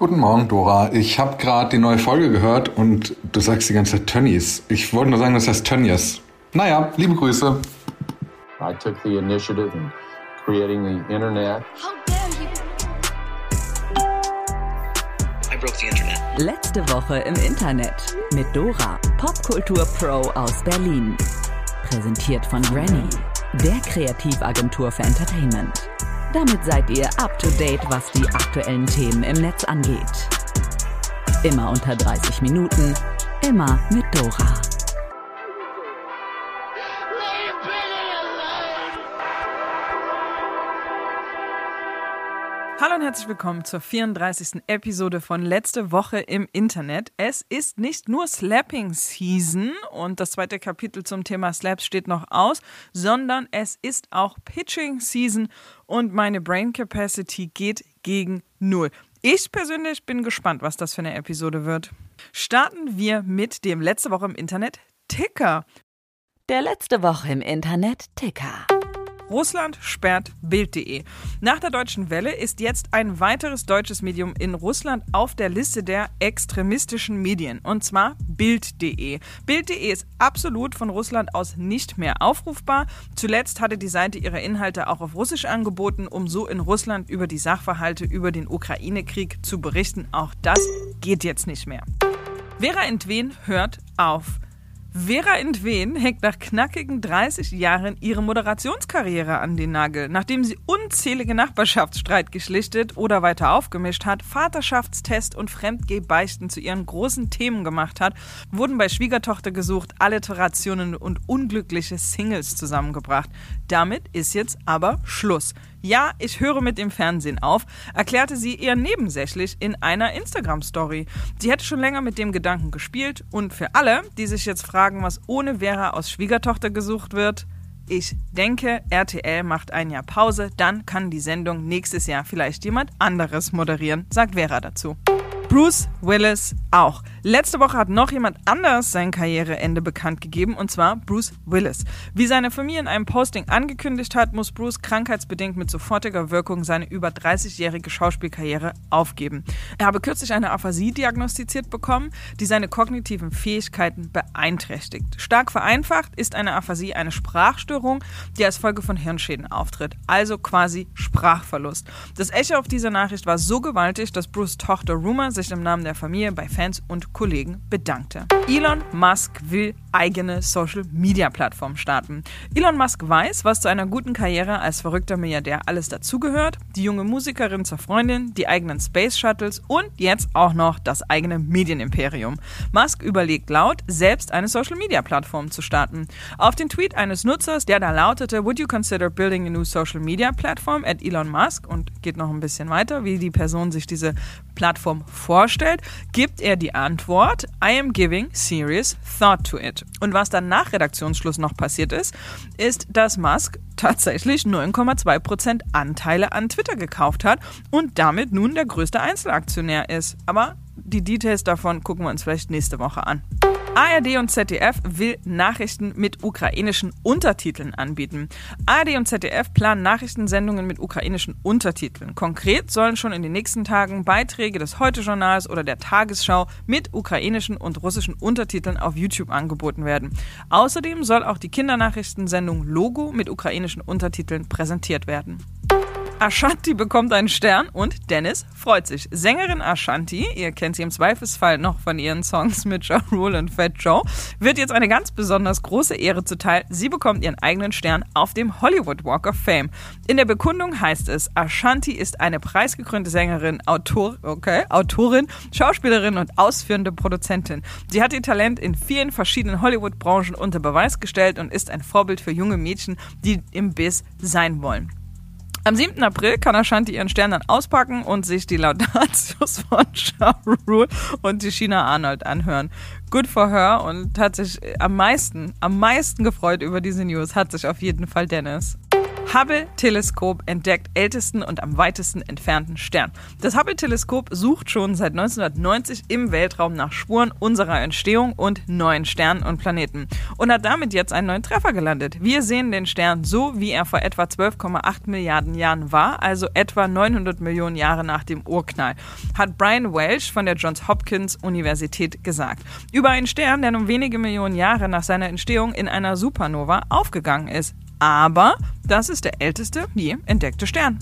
Guten Morgen, Dora. Ich habe gerade die neue Folge gehört und du sagst die ganze Zeit Tönnies. Ich wollte nur sagen, das heißt Tönnies. Naja, liebe Grüße. I took the initiative in creating the internet. How dare you! I broke the internet. Letzte Woche im Internet mit Dora, Popkultur Pro aus Berlin. Präsentiert von Granny, der Kreativagentur für Entertainment. Damit seid ihr up to date, was die aktuellen Themen im Netz angeht. Immer unter 30 Minuten, immer mit Dora. Hallo und herzlich willkommen zur 34. Episode von Letzte Woche im Internet. Es ist nicht nur Slapping Season und das zweite Kapitel zum Thema Slaps steht noch aus, sondern es ist auch Pitching Season und meine Brain Capacity geht gegen Null. Ich persönlich bin gespannt, was das für eine Episode wird. Starten wir mit dem Letzte Woche im Internet Ticker. Der letzte Woche im Internet Ticker. Russland sperrt Bild.de. Nach der deutschen Welle ist jetzt ein weiteres deutsches Medium in Russland auf der Liste der extremistischen Medien, und zwar Bild.de. Bild.de ist absolut von Russland aus nicht mehr aufrufbar. Zuletzt hatte die Seite ihre Inhalte auch auf Russisch angeboten, um so in Russland über die Sachverhalte über den Ukraine-Krieg zu berichten. Auch das geht jetzt nicht mehr. Vera Entwen hört auf. Vera Entwen hängt nach knackigen 30 Jahren ihre Moderationskarriere an den Nagel. Nachdem sie unzählige Nachbarschaftsstreit geschlichtet oder weiter aufgemischt hat, Vaterschaftstest und Fremdgehbeichten zu ihren großen Themen gemacht hat, wurden bei Schwiegertochter gesucht Alliterationen und unglückliche Singles zusammengebracht. Damit ist jetzt aber Schluss. Ja, ich höre mit dem Fernsehen auf, erklärte sie eher nebensächlich in einer Instagram-Story. Sie hätte schon länger mit dem Gedanken gespielt und für alle, die sich jetzt fragen, was ohne Vera aus Schwiegertochter gesucht wird, ich denke, RTL macht ein Jahr Pause, dann kann die Sendung nächstes Jahr vielleicht jemand anderes moderieren, sagt Vera dazu. Bruce Willis auch. Letzte Woche hat noch jemand anders sein Karriereende bekannt gegeben, und zwar Bruce Willis. Wie seine Familie in einem Posting angekündigt hat, muss Bruce krankheitsbedingt mit sofortiger Wirkung seine über 30-jährige Schauspielkarriere aufgeben. Er habe kürzlich eine Aphasie diagnostiziert bekommen, die seine kognitiven Fähigkeiten beeinträchtigt. Stark vereinfacht ist eine Aphasie eine Sprachstörung, die als Folge von Hirnschäden auftritt, also quasi Sprachverlust. Das Echo auf dieser Nachricht war so gewaltig, dass Bruce Tochter Rumor sich im Namen der Familie bei Fans und Kollegen bedankte. Elon Musk will eigene Social-Media-Plattform starten. Elon Musk weiß, was zu einer guten Karriere als verrückter Milliardär alles dazugehört. Die junge Musikerin zur Freundin, die eigenen Space Shuttles und jetzt auch noch das eigene Medienimperium. Musk überlegt laut, selbst eine Social-Media-Plattform zu starten. Auf den Tweet eines Nutzers, der da lautete, Would you consider building a new social media platform at Elon Musk? Und geht noch ein bisschen weiter, wie die Person sich diese Plattform vorstellt, gibt er die Antwort, I am giving serious thought to it. Und was dann nach Redaktionsschluss noch passiert ist, ist, dass Musk tatsächlich 9,2% Anteile an Twitter gekauft hat und damit nun der größte Einzelaktionär ist. Aber die Details davon gucken wir uns vielleicht nächste Woche an. ARD und ZDF will Nachrichten mit ukrainischen Untertiteln anbieten. ARD und ZDF planen Nachrichtensendungen mit ukrainischen Untertiteln. Konkret sollen schon in den nächsten Tagen Beiträge des Heute-Journals oder der Tagesschau mit ukrainischen und russischen Untertiteln auf YouTube angeboten werden. Außerdem soll auch die Kindernachrichtensendung Logo mit ukrainischen Untertiteln präsentiert werden. Ashanti bekommt einen Stern und Dennis freut sich. Sängerin Ashanti, ihr kennt sie im Zweifelsfall noch von ihren Songs mit Ja Rule und Fat Joe, wird jetzt eine ganz besonders große Ehre zuteil. Sie bekommt ihren eigenen Stern auf dem Hollywood Walk of Fame. In der Bekundung heißt es, Ashanti ist eine preisgekrönte Sängerin, Autor, okay, Autorin, Schauspielerin und ausführende Produzentin. Sie hat ihr Talent in vielen verschiedenen Hollywood-Branchen unter Beweis gestellt und ist ein Vorbild für junge Mädchen, die im Biss sein wollen. Am 7. April kann Ashanti ihren Stern dann auspacken und sich die Laudatius von Ja Rule und die China Arnold anhören. Good for her und hat sich am meisten, am meisten gefreut über diese News, hat sich auf jeden Fall Dennis. Hubble-Teleskop entdeckt ältesten und am weitesten entfernten Stern. Das Hubble-Teleskop sucht schon seit 1990 im Weltraum nach Spuren unserer Entstehung und neuen Sternen und Planeten und hat damit jetzt einen neuen Treffer gelandet. Wir sehen den Stern so, wie er vor etwa 12,8 Milliarden Jahren war, also etwa 900 Millionen Jahre nach dem Urknall, hat Brian Welsh von der Johns Hopkins Universität gesagt. Über einen Stern, der nun wenige Millionen Jahre nach seiner Entstehung in einer Supernova aufgegangen ist. Aber das ist der älteste je entdeckte Stern.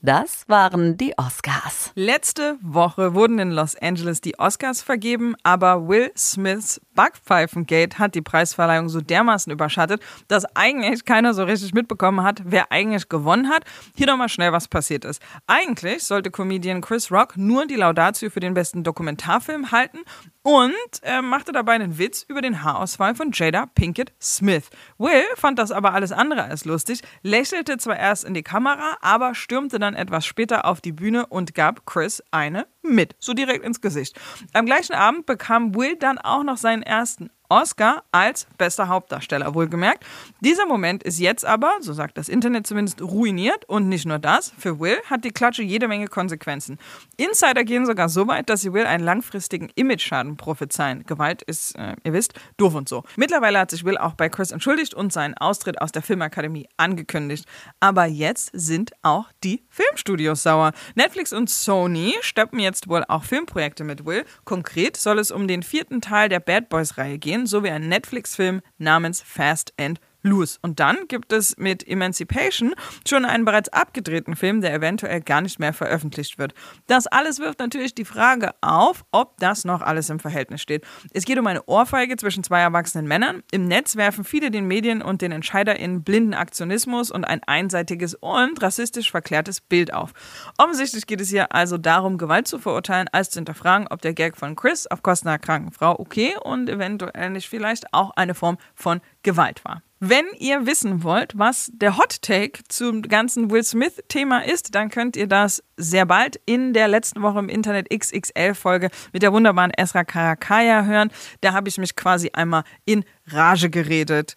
Das waren die Oscars. Letzte Woche wurden in Los Angeles die Oscars vergeben, aber Will Smiths Backpfeifengate hat die Preisverleihung so dermaßen überschattet, dass eigentlich keiner so richtig mitbekommen hat, wer eigentlich gewonnen hat. Hier nochmal schnell, was passiert ist. Eigentlich sollte Comedian Chris Rock nur die Laudatio für den besten Dokumentarfilm halten und er machte dabei einen Witz über den Haarausfall von Jada Pinkett Smith. Will fand das aber alles andere als lustig, lächelte zwar erst in die Kamera, aber stürmte dann etwas später auf die Bühne und gab Chris eine mit, so direkt ins Gesicht. Am gleichen Abend bekam Will dann auch noch seinen ersten Oscar als bester Hauptdarsteller, wohlgemerkt. Dieser Moment ist jetzt aber, so sagt das Internet zumindest, ruiniert. Und nicht nur das, für Will hat die Klatsche jede Menge Konsequenzen. Insider gehen sogar so weit, dass sie Will einen langfristigen Image-Schaden prophezeien. Gewalt ist, äh, ihr wisst, doof und so. Mittlerweile hat sich Will auch bei Chris entschuldigt und seinen Austritt aus der Filmakademie angekündigt. Aber jetzt sind auch die Filmstudios sauer. Netflix und Sony steppen jetzt wohl auch Filmprojekte mit Will. Konkret soll es um den vierten Teil der Bad Boys-Reihe gehen sowie ein Netflix-Film namens Fast and Loose. Und dann gibt es mit Emancipation schon einen bereits abgedrehten Film, der eventuell gar nicht mehr veröffentlicht wird. Das alles wirft natürlich die Frage auf, ob das noch alles im Verhältnis steht. Es geht um eine Ohrfeige zwischen zwei erwachsenen Männern. Im Netz werfen viele den Medien und den EntscheiderInnen blinden Aktionismus und ein einseitiges und rassistisch verklärtes Bild auf. Offensichtlich geht es hier also darum, Gewalt zu verurteilen, als zu hinterfragen, ob der Gag von Chris auf Kosten einer kranken Frau okay und eventuell nicht vielleicht auch eine Form von Gewalt war. Wenn ihr wissen wollt, was der Hot Take zum ganzen Will Smith-Thema ist, dann könnt ihr das sehr bald in der letzten Woche im Internet XXL-Folge mit der wunderbaren Esra Karakaya hören. Da habe ich mich quasi einmal in Rage geredet.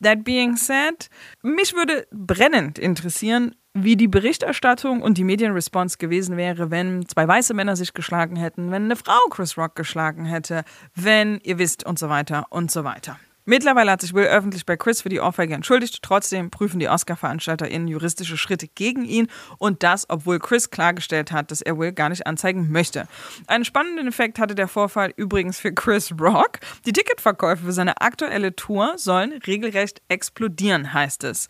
That being said, mich würde brennend interessieren, wie die Berichterstattung und die Medienresponse gewesen wäre, wenn zwei weiße Männer sich geschlagen hätten, wenn eine Frau Chris Rock geschlagen hätte, wenn ihr wisst und so weiter und so weiter. Mittlerweile hat sich Will öffentlich bei Chris für die Ohrfeige entschuldigt. Trotzdem prüfen die Oscar-VeranstalterInnen juristische Schritte gegen ihn und das, obwohl Chris klargestellt hat, dass er Will gar nicht anzeigen möchte. Einen spannenden Effekt hatte der Vorfall übrigens für Chris Rock. Die Ticketverkäufe für seine aktuelle Tour sollen regelrecht explodieren, heißt es.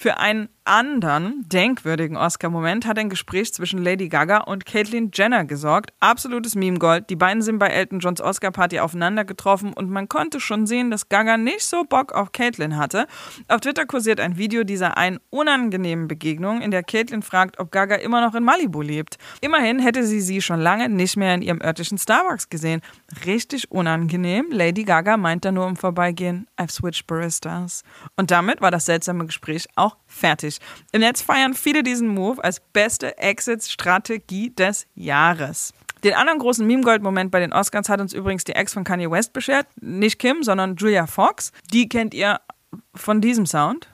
Für einen anderen denkwürdigen Oscar-Moment hat ein Gespräch zwischen Lady Gaga und Caitlyn Jenner gesorgt. Absolutes Meme-Gold. Die beiden sind bei Elton Johns Oscar-Party aufeinander getroffen und man konnte schon sehen, dass Gaga nicht so Bock auf Caitlyn hatte. Auf Twitter kursiert ein Video dieser einen unangenehmen Begegnung, in der Caitlyn fragt, ob Gaga immer noch in Malibu lebt. Immerhin hätte sie sie schon lange nicht mehr in ihrem örtlichen Starbucks gesehen. Richtig unangenehm. Lady Gaga meint da nur im Vorbeigehen, I've switched baristas. Und damit war das seltsame Gespräch auch fertig. Im Netz feiern viele diesen Move als beste Exit-Strategie des Jahres. Den anderen großen Meme-Gold-Moment bei den Oscars hat uns übrigens die Ex von Kanye West beschert. Nicht Kim, sondern Julia Fox. Die kennt ihr von diesem Sound.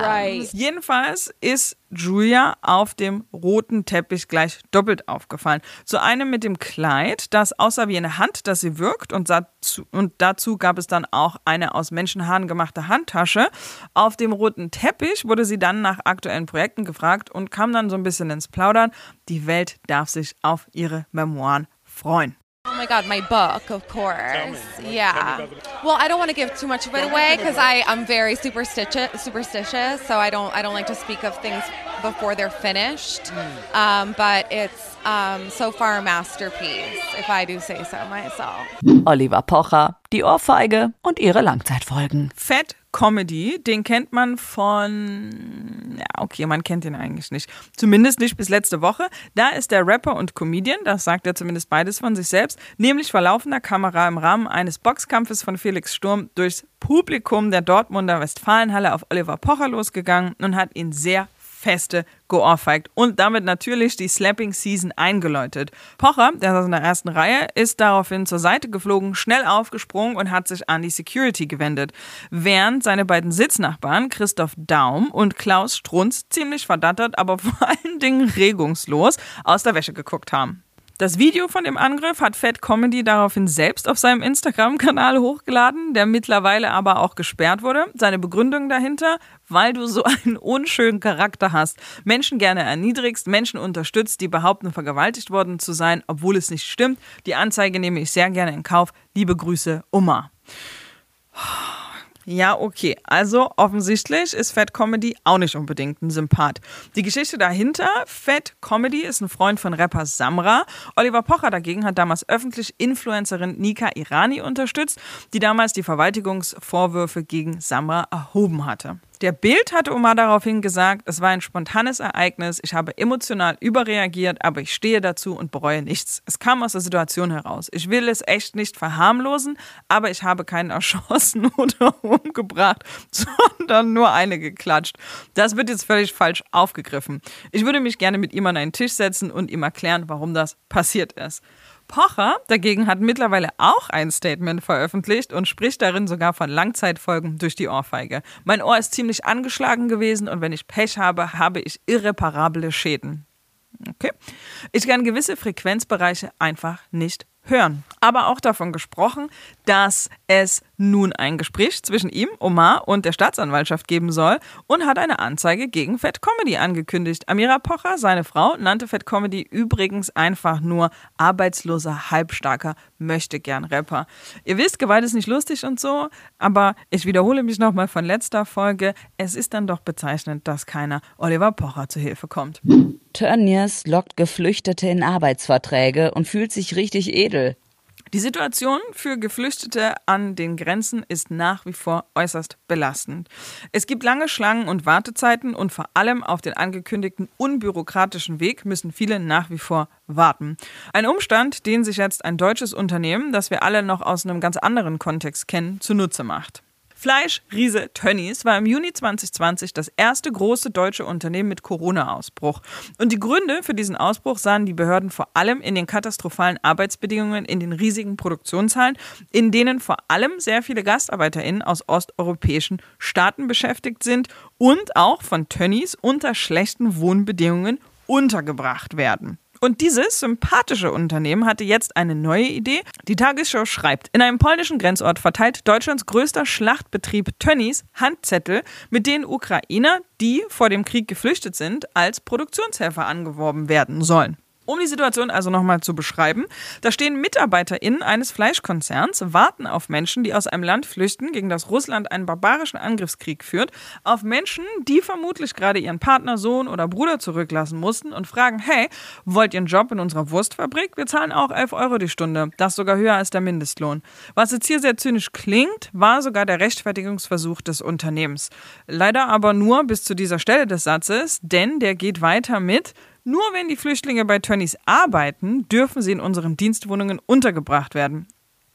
Right. Jedenfalls ist Julia auf dem roten Teppich gleich doppelt aufgefallen. Zu einem mit dem Kleid, das aussah wie eine Hand, das sie wirkt, und dazu, und dazu gab es dann auch eine aus Menschenhaaren gemachte Handtasche. Auf dem roten Teppich wurde sie dann nach aktuellen Projekten gefragt und kam dann so ein bisschen ins Plaudern. Die Welt darf sich auf ihre Memoiren freuen. Oh my god, my book, of course. Yeah. Well, I don't want to give too much of it away because I I'm very superstitious, superstitious, so I don't I don't like to speak of things before they're finished. Um, but it's um, so far a masterpiece, if I do say so myself. Oliver Pocher, die Ohrfeige und ihre Langzeitfolgen. Fat Comedy, den kennt man von, ja, okay, man kennt ihn eigentlich nicht. Zumindest nicht bis letzte Woche. Da ist der Rapper und Comedian, das sagt er zumindest beides von sich selbst, nämlich vor laufender Kamera im Rahmen eines Boxkampfes von Felix Sturm durchs Publikum der Dortmunder Westfalenhalle auf Oliver Pocher losgegangen und hat ihn sehr feste geohrfeigt und damit natürlich die Slapping Season eingeläutet. Pocher, der saß in der ersten Reihe, ist daraufhin zur Seite geflogen, schnell aufgesprungen und hat sich an die Security gewendet, während seine beiden Sitznachbarn Christoph Daum und Klaus Strunz ziemlich verdattert, aber vor allen Dingen regungslos aus der Wäsche geguckt haben. Das Video von dem Angriff hat Fat Comedy daraufhin selbst auf seinem Instagram-Kanal hochgeladen, der mittlerweile aber auch gesperrt wurde. Seine Begründung dahinter, weil du so einen unschönen Charakter hast, Menschen gerne erniedrigst, Menschen unterstützt, die behaupten, vergewaltigt worden zu sein, obwohl es nicht stimmt. Die Anzeige nehme ich sehr gerne in Kauf. Liebe Grüße, Oma. Ja, okay. Also offensichtlich ist Fat Comedy auch nicht unbedingt ein Sympath. Die Geschichte dahinter, Fat Comedy ist ein Freund von Rapper Samra. Oliver Pocher dagegen hat damals öffentlich Influencerin Nika Irani unterstützt, die damals die Verwaltigungsvorwürfe gegen Samra erhoben hatte. Der Bild hatte Omar daraufhin gesagt, es war ein spontanes Ereignis, ich habe emotional überreagiert, aber ich stehe dazu und bereue nichts. Es kam aus der Situation heraus. Ich will es echt nicht verharmlosen, aber ich habe keinen erschossen oder umgebracht, sondern nur eine geklatscht. Das wird jetzt völlig falsch aufgegriffen. Ich würde mich gerne mit ihm an einen Tisch setzen und ihm erklären, warum das passiert ist. Pocher dagegen hat mittlerweile auch ein Statement veröffentlicht und spricht darin sogar von Langzeitfolgen durch die Ohrfeige. Mein Ohr ist ziemlich angeschlagen gewesen und wenn ich Pech habe, habe ich irreparable Schäden. Okay. Ich kann gewisse Frequenzbereiche einfach nicht hören. Aber auch davon gesprochen, dass es nun ein Gespräch zwischen ihm, Omar und der Staatsanwaltschaft geben soll und hat eine Anzeige gegen Fat Comedy angekündigt. Amira Pocher, seine Frau, nannte Fat Comedy übrigens einfach nur arbeitsloser, halbstarker, möchte gern Rapper. Ihr wisst, Gewalt ist nicht lustig und so, aber ich wiederhole mich nochmal von letzter Folge. Es ist dann doch bezeichnend, dass keiner Oliver Pocher zu Hilfe kommt. Tönnies lockt Geflüchtete in Arbeitsverträge und fühlt sich richtig edel. Die Situation für Geflüchtete an den Grenzen ist nach wie vor äußerst belastend. Es gibt lange Schlangen und Wartezeiten und vor allem auf den angekündigten unbürokratischen Weg müssen viele nach wie vor warten. Ein Umstand, den sich jetzt ein deutsches Unternehmen, das wir alle noch aus einem ganz anderen Kontext kennen, zunutze macht. Fleischriese Tönnies war im Juni 2020 das erste große deutsche Unternehmen mit Corona-Ausbruch. Und die Gründe für diesen Ausbruch sahen die Behörden vor allem in den katastrophalen Arbeitsbedingungen in den riesigen Produktionshallen, in denen vor allem sehr viele GastarbeiterInnen aus osteuropäischen Staaten beschäftigt sind und auch von Tönnies unter schlechten Wohnbedingungen untergebracht werden. Und dieses sympathische Unternehmen hatte jetzt eine neue Idee. Die Tagesschau schreibt, in einem polnischen Grenzort verteilt Deutschlands größter Schlachtbetrieb Tönnies Handzettel, mit denen Ukrainer, die vor dem Krieg geflüchtet sind, als Produktionshelfer angeworben werden sollen. Um die Situation also nochmal zu beschreiben, da stehen MitarbeiterInnen eines Fleischkonzerns, warten auf Menschen, die aus einem Land flüchten, gegen das Russland einen barbarischen Angriffskrieg führt, auf Menschen, die vermutlich gerade ihren Partner, Sohn oder Bruder zurücklassen mussten und fragen, hey, wollt ihr einen Job in unserer Wurstfabrik? Wir zahlen auch 11 Euro die Stunde, das sogar höher als der Mindestlohn. Was jetzt hier sehr zynisch klingt, war sogar der Rechtfertigungsversuch des Unternehmens. Leider aber nur bis zu dieser Stelle des Satzes, denn der geht weiter mit, nur wenn die Flüchtlinge bei Tönnies arbeiten, dürfen sie in unseren Dienstwohnungen untergebracht werden.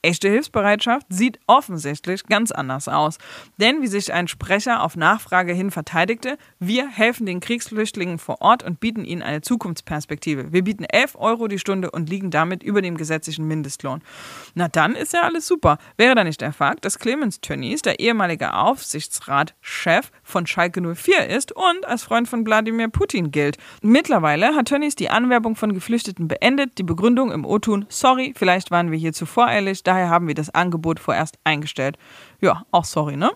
Echte Hilfsbereitschaft sieht offensichtlich ganz anders aus. Denn, wie sich ein Sprecher auf Nachfrage hin verteidigte, wir helfen den Kriegsflüchtlingen vor Ort und bieten ihnen eine Zukunftsperspektive. Wir bieten 11 Euro die Stunde und liegen damit über dem gesetzlichen Mindestlohn. Na dann ist ja alles super. Wäre da nicht der Fakt, dass Clemens Tönnies, der ehemalige Aufsichtsratschef von Schalke 04 ist und als Freund von Wladimir Putin gilt. Mittlerweile hat Tönnies die Anwerbung von Geflüchteten beendet. Die Begründung im O-Tun, sorry, vielleicht waren wir hier zu voreilig, daher haben wir das Angebot vorerst eingestellt. Ja, auch sorry, ne?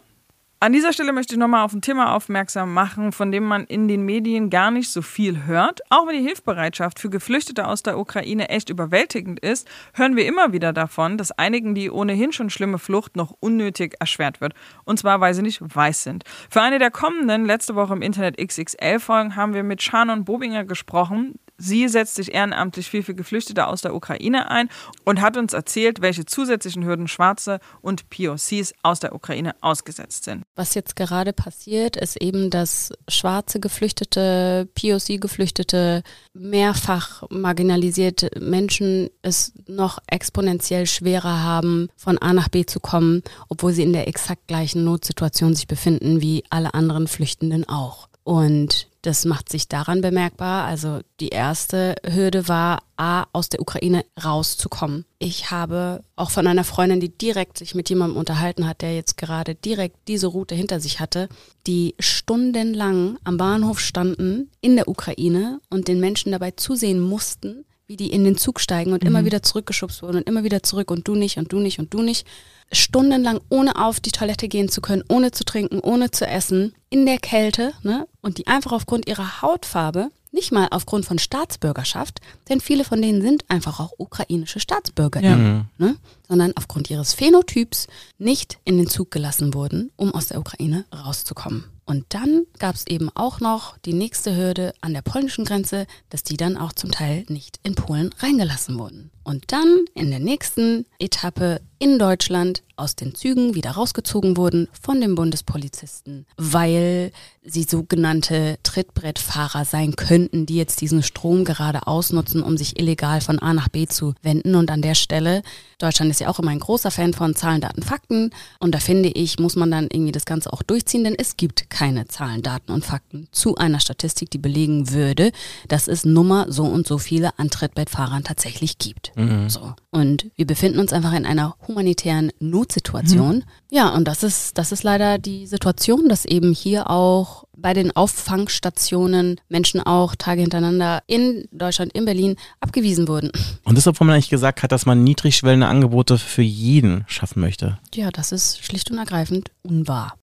An dieser Stelle möchte ich nochmal auf ein Thema aufmerksam machen, von dem man in den Medien gar nicht so viel hört. Auch wenn die Hilfsbereitschaft für Geflüchtete aus der Ukraine echt überwältigend ist, hören wir immer wieder davon, dass einigen die ohnehin schon schlimme Flucht noch unnötig erschwert wird. Und zwar, weil sie nicht weiß sind. Für eine der kommenden, letzte Woche im Internet XXL-Folgen, haben wir mit Shannon Bobinger gesprochen, Sie setzt sich ehrenamtlich viel für Geflüchtete aus der Ukraine ein und hat uns erzählt, welche zusätzlichen Hürden Schwarze und POCs aus der Ukraine ausgesetzt sind. Was jetzt gerade passiert, ist eben, dass schwarze Geflüchtete, POC-Geflüchtete, mehrfach marginalisierte Menschen es noch exponentiell schwerer haben, von A nach B zu kommen, obwohl sie in der exakt gleichen Notsituation sich befinden wie alle anderen Flüchtenden auch. Und das macht sich daran bemerkbar. Also die erste Hürde war, A, aus der Ukraine rauszukommen. Ich habe auch von einer Freundin, die direkt sich mit jemandem unterhalten hat, der jetzt gerade direkt diese Route hinter sich hatte, die stundenlang am Bahnhof standen in der Ukraine und den Menschen dabei zusehen mussten, wie die in den Zug steigen und mhm. immer wieder zurückgeschubst wurden und immer wieder zurück und du nicht und du nicht und du nicht stundenlang ohne auf die Toilette gehen zu können, ohne zu trinken, ohne zu essen, in der Kälte, ne? Und die einfach aufgrund ihrer Hautfarbe, nicht mal aufgrund von Staatsbürgerschaft, denn viele von denen sind einfach auch ukrainische Staatsbürger, ja. ne? sondern aufgrund ihres Phänotyps nicht in den Zug gelassen wurden, um aus der Ukraine rauszukommen. Und dann gab es eben auch noch die nächste Hürde an der polnischen Grenze, dass die dann auch zum Teil nicht in Polen reingelassen wurden. Und dann in der nächsten Etappe in Deutschland aus den Zügen wieder rausgezogen wurden von den Bundespolizisten, weil sie sogenannte Trittbrettfahrer sein könnten, die jetzt diesen Strom gerade ausnutzen, um sich illegal von A nach B zu wenden. Und an der Stelle, Deutschland ist ja auch immer ein großer Fan von Zahlen, Daten, Fakten. Und da finde ich, muss man dann irgendwie das Ganze auch durchziehen, denn es gibt keine Zahlen, Daten und Fakten zu einer Statistik, die belegen würde, dass es Nummer so und so viele an Trittbrettfahrern tatsächlich gibt. Mhm. So. Und wir befinden uns einfach in einer humanitären Notsituation. Mhm. Ja, und das ist, das ist leider die Situation, dass eben hier auch bei den Auffangstationen Menschen auch Tage hintereinander in Deutschland, in Berlin abgewiesen wurden. Und deshalb, wo man eigentlich gesagt hat, dass man niedrigschwellende Angebote für jeden schaffen möchte. Ja, das ist schlicht und ergreifend unwahr.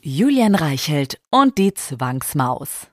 Julian Reichelt und die Zwangsmaus.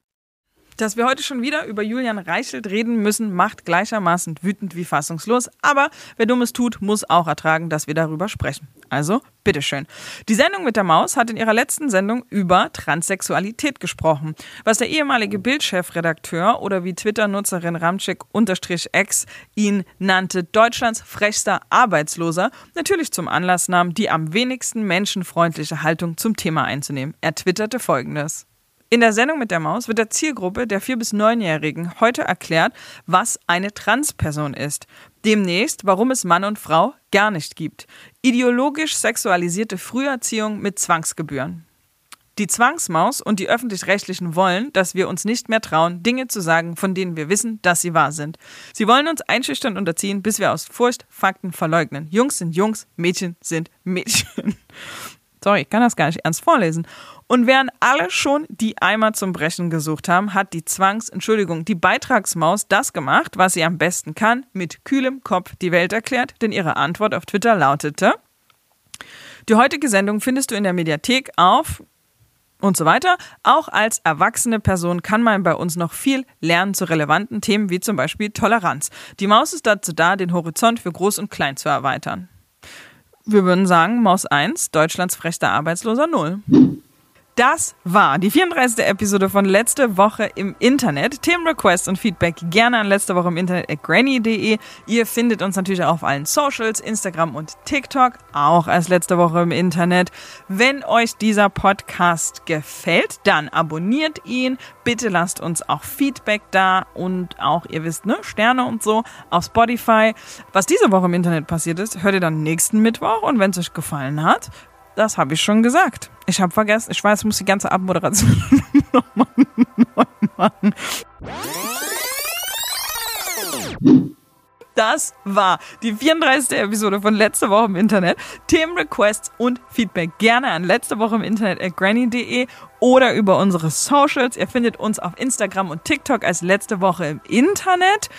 Dass wir heute schon wieder über Julian Reichelt reden müssen, macht gleichermaßen wütend wie fassungslos. Aber wer Dummes tut, muss auch ertragen, dass wir darüber sprechen. Also, bitteschön. Die Sendung mit der Maus hat in ihrer letzten Sendung über Transsexualität gesprochen. Was der ehemalige Bildchefredakteur oder wie Twitter-Nutzerin Ramczyk-X ihn nannte, Deutschlands frechster Arbeitsloser, natürlich zum Anlass nahm, die am wenigsten menschenfreundliche Haltung zum Thema einzunehmen. Er twitterte folgendes. In der Sendung mit der Maus wird der Zielgruppe der 4- bis 9-Jährigen heute erklärt, was eine Transperson ist. Demnächst, warum es Mann und Frau gar nicht gibt. Ideologisch sexualisierte Früherziehung mit Zwangsgebühren. Die Zwangsmaus und die öffentlich-rechtlichen wollen, dass wir uns nicht mehr trauen, Dinge zu sagen, von denen wir wissen, dass sie wahr sind. Sie wollen uns einschüchtern unterziehen, bis wir aus Furcht Fakten verleugnen. Jungs sind Jungs, Mädchen sind Mädchen. Sorry, ich kann das gar nicht ernst vorlesen. Und während alle schon die Eimer zum Brechen gesucht haben, hat die Zwangs-, Entschuldigung, die Beitragsmaus das gemacht, was sie am besten kann, mit kühlem Kopf die Welt erklärt, denn ihre Antwort auf Twitter lautete, die heutige Sendung findest du in der Mediathek auf und so weiter. Auch als erwachsene Person kann man bei uns noch viel lernen zu relevanten Themen wie zum Beispiel Toleranz. Die Maus ist dazu da, den Horizont für Groß und Klein zu erweitern. Wir würden sagen, Maus 1, Deutschlands frechster Arbeitsloser 0. Das war die 34. Episode von Letzte Woche im Internet. Themenrequests und Feedback gerne an letzte Woche im Internet at granny.de. Ihr findet uns natürlich auch auf allen Socials, Instagram und TikTok, auch als letzte Woche im Internet. Wenn euch dieser Podcast gefällt, dann abonniert ihn. Bitte lasst uns auch Feedback da und auch, ihr wisst, ne, Sterne und so auf Spotify. Was diese Woche im Internet passiert ist, hört ihr dann nächsten Mittwoch und wenn es euch gefallen hat, das habe ich schon gesagt. Ich habe vergessen, ich weiß, ich muss die ganze Abmoderation nochmal neu machen. Das war die 34. Episode von Letzte Woche im Internet. Themenrequests und Feedback gerne an letzte Woche im Internet at granny.de oder über unsere Socials. Ihr findet uns auf Instagram und TikTok als Letzte Woche im Internet.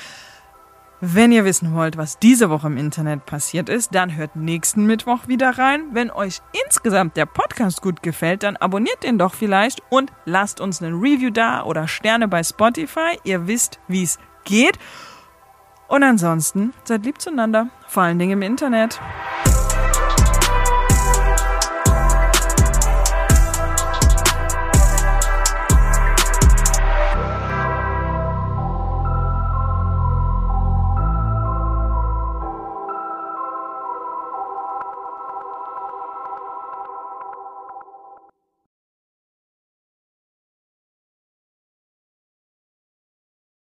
Wenn ihr wissen wollt, was diese Woche im Internet passiert ist, dann hört nächsten Mittwoch wieder rein. Wenn euch insgesamt der Podcast gut gefällt, dann abonniert den doch vielleicht und lasst uns einen Review da oder Sterne bei Spotify. Ihr wisst, wie es geht. Und ansonsten seid lieb zueinander, vor allen Dingen im Internet.